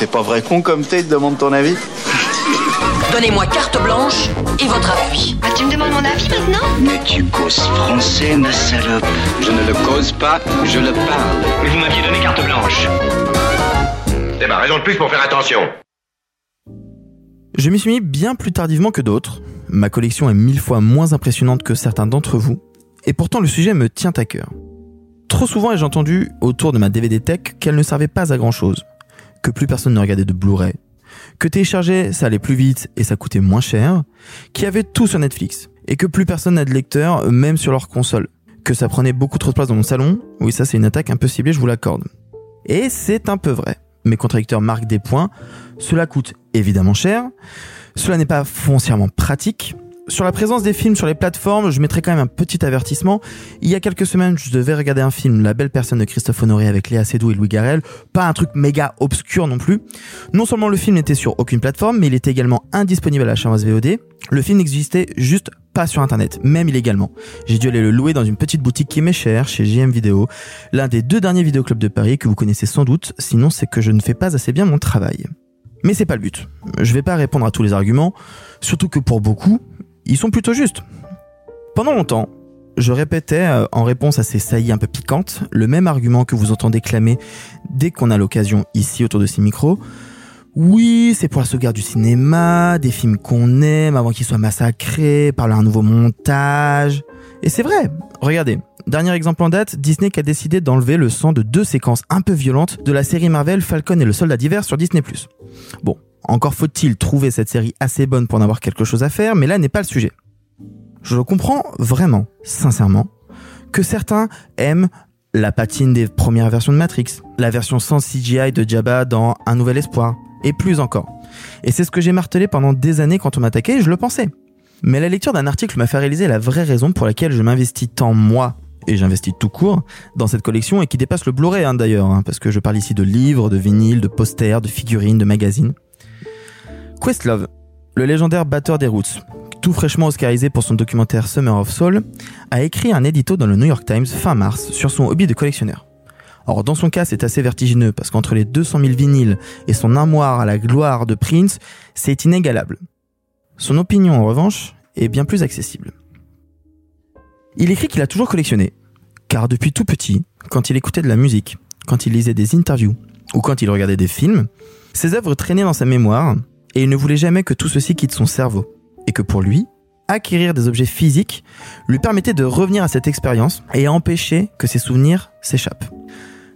C'est pas vrai con comme t'es, demande ton avis Donnez-moi carte blanche et votre appui. Ah, tu me demandes mon avis maintenant Mais tu causes français, ma salope. Je ne le cause pas, je le parle. Mais vous m'aviez donné carte blanche. C'est ma raison de plus pour faire attention. Je m'y suis mis bien plus tardivement que d'autres. Ma collection est mille fois moins impressionnante que certains d'entre vous. Et pourtant le sujet me tient à cœur. Trop souvent ai-je entendu autour de ma DVD Tech qu'elle ne servait pas à grand chose. Que plus personne ne regardait de Blu-ray. Que télécharger ça allait plus vite et ça coûtait moins cher. Qu'il y avait tout sur Netflix. Et que plus personne n'a de lecteur même sur leur console. Que ça prenait beaucoup trop de place dans mon salon. Oui ça c'est une attaque un peu ciblée je vous l'accorde. Et c'est un peu vrai mes contradicteurs marquent des points. Cela coûte évidemment cher. Cela n'est pas foncièrement pratique. Sur la présence des films sur les plateformes, je mettrai quand même un petit avertissement. Il y a quelques semaines, je devais regarder un film, La belle personne de Christophe Honoré avec Léa Seydoux et Louis Garrel. Pas un truc méga obscur non plus. Non seulement le film n'était sur aucune plateforme, mais il était également indisponible à la chaîne VOD. Le film n'existait juste pas sur internet, même illégalement. J'ai dû aller le louer dans une petite boutique qui m'est chère, chez JM Vidéo, l'un des deux derniers vidéoclubs de Paris que vous connaissez sans doute, sinon c'est que je ne fais pas assez bien mon travail. Mais c'est pas le but. Je vais pas répondre à tous les arguments, surtout que pour beaucoup, ils sont plutôt justes. Pendant longtemps, je répétais euh, en réponse à ces saillies un peu piquantes le même argument que vous entendez clamer dès qu'on a l'occasion ici autour de ces micros. Oui, c'est pour la sauvegarde du cinéma, des films qu'on aime avant qu'ils soient massacrés par un nouveau montage. Et c'est vrai. Regardez. Dernier exemple en date, Disney qui a décidé d'enlever le sang de deux séquences un peu violentes de la série Marvel Falcon et le Soldat d'hiver sur Disney+. Bon, encore faut-il trouver cette série assez bonne pour en avoir quelque chose à faire, mais là n'est pas le sujet. Je comprends vraiment, sincèrement, que certains aiment la patine des premières versions de Matrix, la version sans CGI de Jabba dans Un Nouvel Espoir, et plus encore. Et c'est ce que j'ai martelé pendant des années quand on m'attaquait je le pensais. Mais la lecture d'un article m'a fait réaliser la vraie raison pour laquelle je m'investis tant moi, et j'investis tout court, dans cette collection et qui dépasse le Blu-ray hein, d'ailleurs, hein, parce que je parle ici de livres, de vinyles, de posters, de figurines, de magazines. Questlove, le légendaire batteur des Roots, tout fraîchement oscarisé pour son documentaire Summer of Soul, a écrit un édito dans le New York Times fin mars sur son hobby de collectionneur. Or, dans son cas, c'est assez vertigineux parce qu'entre les 200 000 vinyles et son armoire à la gloire de Prince, c'est inégalable. Son opinion, en revanche, est bien plus accessible. Il écrit qu'il a toujours collectionné, car depuis tout petit, quand il écoutait de la musique, quand il lisait des interviews ou quand il regardait des films, ses œuvres traînaient dans sa mémoire et il ne voulait jamais que tout ceci quitte son cerveau. Et que pour lui, acquérir des objets physiques lui permettait de revenir à cette expérience et empêcher que ses souvenirs s'échappent.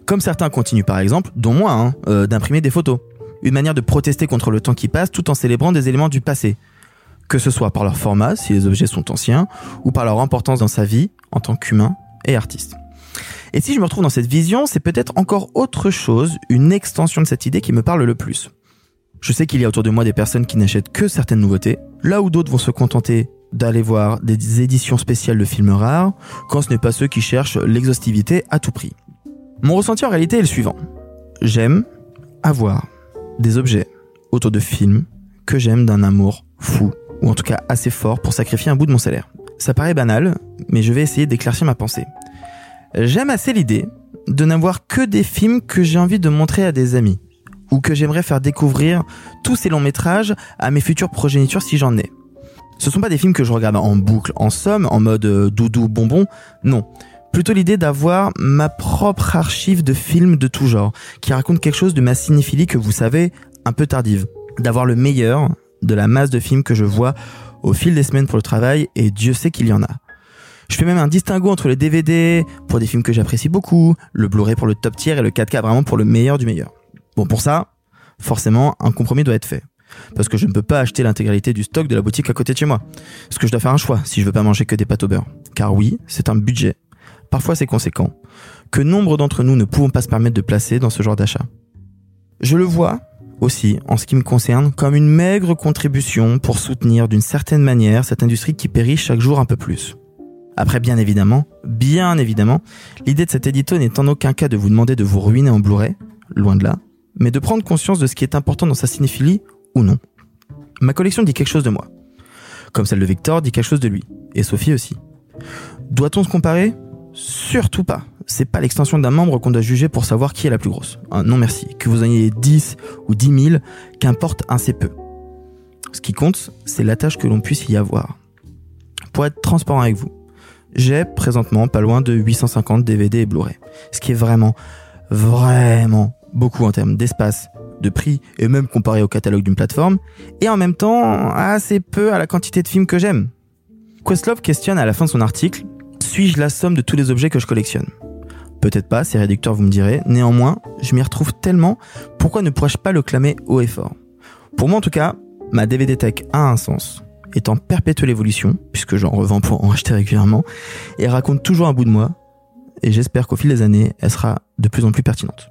Comme certains continuent par exemple, dont moi, hein, euh, d'imprimer des photos. Une manière de protester contre le temps qui passe tout en célébrant des éléments du passé. Que ce soit par leur format, si les objets sont anciens, ou par leur importance dans sa vie en tant qu'humain et artiste. Et si je me retrouve dans cette vision, c'est peut-être encore autre chose, une extension de cette idée qui me parle le plus. Je sais qu'il y a autour de moi des personnes qui n'achètent que certaines nouveautés, là où d'autres vont se contenter d'aller voir des éditions spéciales de films rares, quand ce n'est pas ceux qui cherchent l'exhaustivité à tout prix. Mon ressenti en réalité est le suivant. J'aime avoir des objets autour de films que j'aime d'un amour fou, ou en tout cas assez fort pour sacrifier un bout de mon salaire. Ça paraît banal, mais je vais essayer d'éclaircir ma pensée. J'aime assez l'idée de n'avoir que des films que j'ai envie de montrer à des amis, ou que j'aimerais faire découvrir tous ces longs métrages à mes futures progénitures si j'en ai. Ce sont pas des films que je regarde en boucle, en somme, en mode euh, doudou bonbon, non. Plutôt l'idée d'avoir ma propre archive de films de tout genre, qui raconte quelque chose de ma cinéphilie que vous savez, un peu tardive. D'avoir le meilleur de la masse de films que je vois au fil des semaines pour le travail, et Dieu sait qu'il y en a. Je fais même un distinguo entre les DVD pour des films que j'apprécie beaucoup, le Blu-ray pour le top tier et le 4K vraiment pour le meilleur du meilleur. Bon, pour ça, forcément, un compromis doit être fait. Parce que je ne peux pas acheter l'intégralité du stock de la boutique à côté de chez moi. Parce que je dois faire un choix si je veux pas manger que des pâtes au beurre. Car oui, c'est un budget. Parfois c'est conséquent. Que nombre d'entre nous ne pouvons pas se permettre de placer dans ce genre d'achat. Je le vois aussi, en ce qui me concerne, comme une maigre contribution pour soutenir d'une certaine manière cette industrie qui périt chaque jour un peu plus. Après, bien évidemment, bien évidemment, l'idée de cet édito n'est en aucun cas de vous demander de vous ruiner en Blu-ray, loin de là, mais de prendre conscience de ce qui est important dans sa cinéphilie ou non. Ma collection dit quelque chose de moi. Comme celle de Victor dit quelque chose de lui. Et Sophie aussi. Doit-on se comparer? Surtout pas. c'est pas l'extension d'un membre qu'on doit juger pour savoir qui est la plus grosse. Non merci. Que vous en ayez 10 ou 10 000, qu'importe assez peu. Ce qui compte, c'est l'attache que l'on puisse y avoir. Pour être transparent avec vous, j'ai présentement pas loin de 850 DVD et Blu-ray. Ce qui est vraiment, vraiment beaucoup en termes d'espace, de prix et même comparé au catalogue d'une plateforme. Et en même temps, assez peu à la quantité de films que j'aime. Questlove questionne à la fin de son article Suis-je la somme de tous les objets que je collectionne? Peut-être pas, c'est réducteur, vous me direz. Néanmoins, je m'y retrouve tellement, pourquoi ne pourrais-je pas le clamer haut et fort? Pour moi en tout cas, ma DVD Tech a un sens, est en perpétuelle évolution, puisque j'en revends pour en acheter régulièrement, et raconte toujours un bout de moi, et j'espère qu'au fil des années, elle sera de plus en plus pertinente.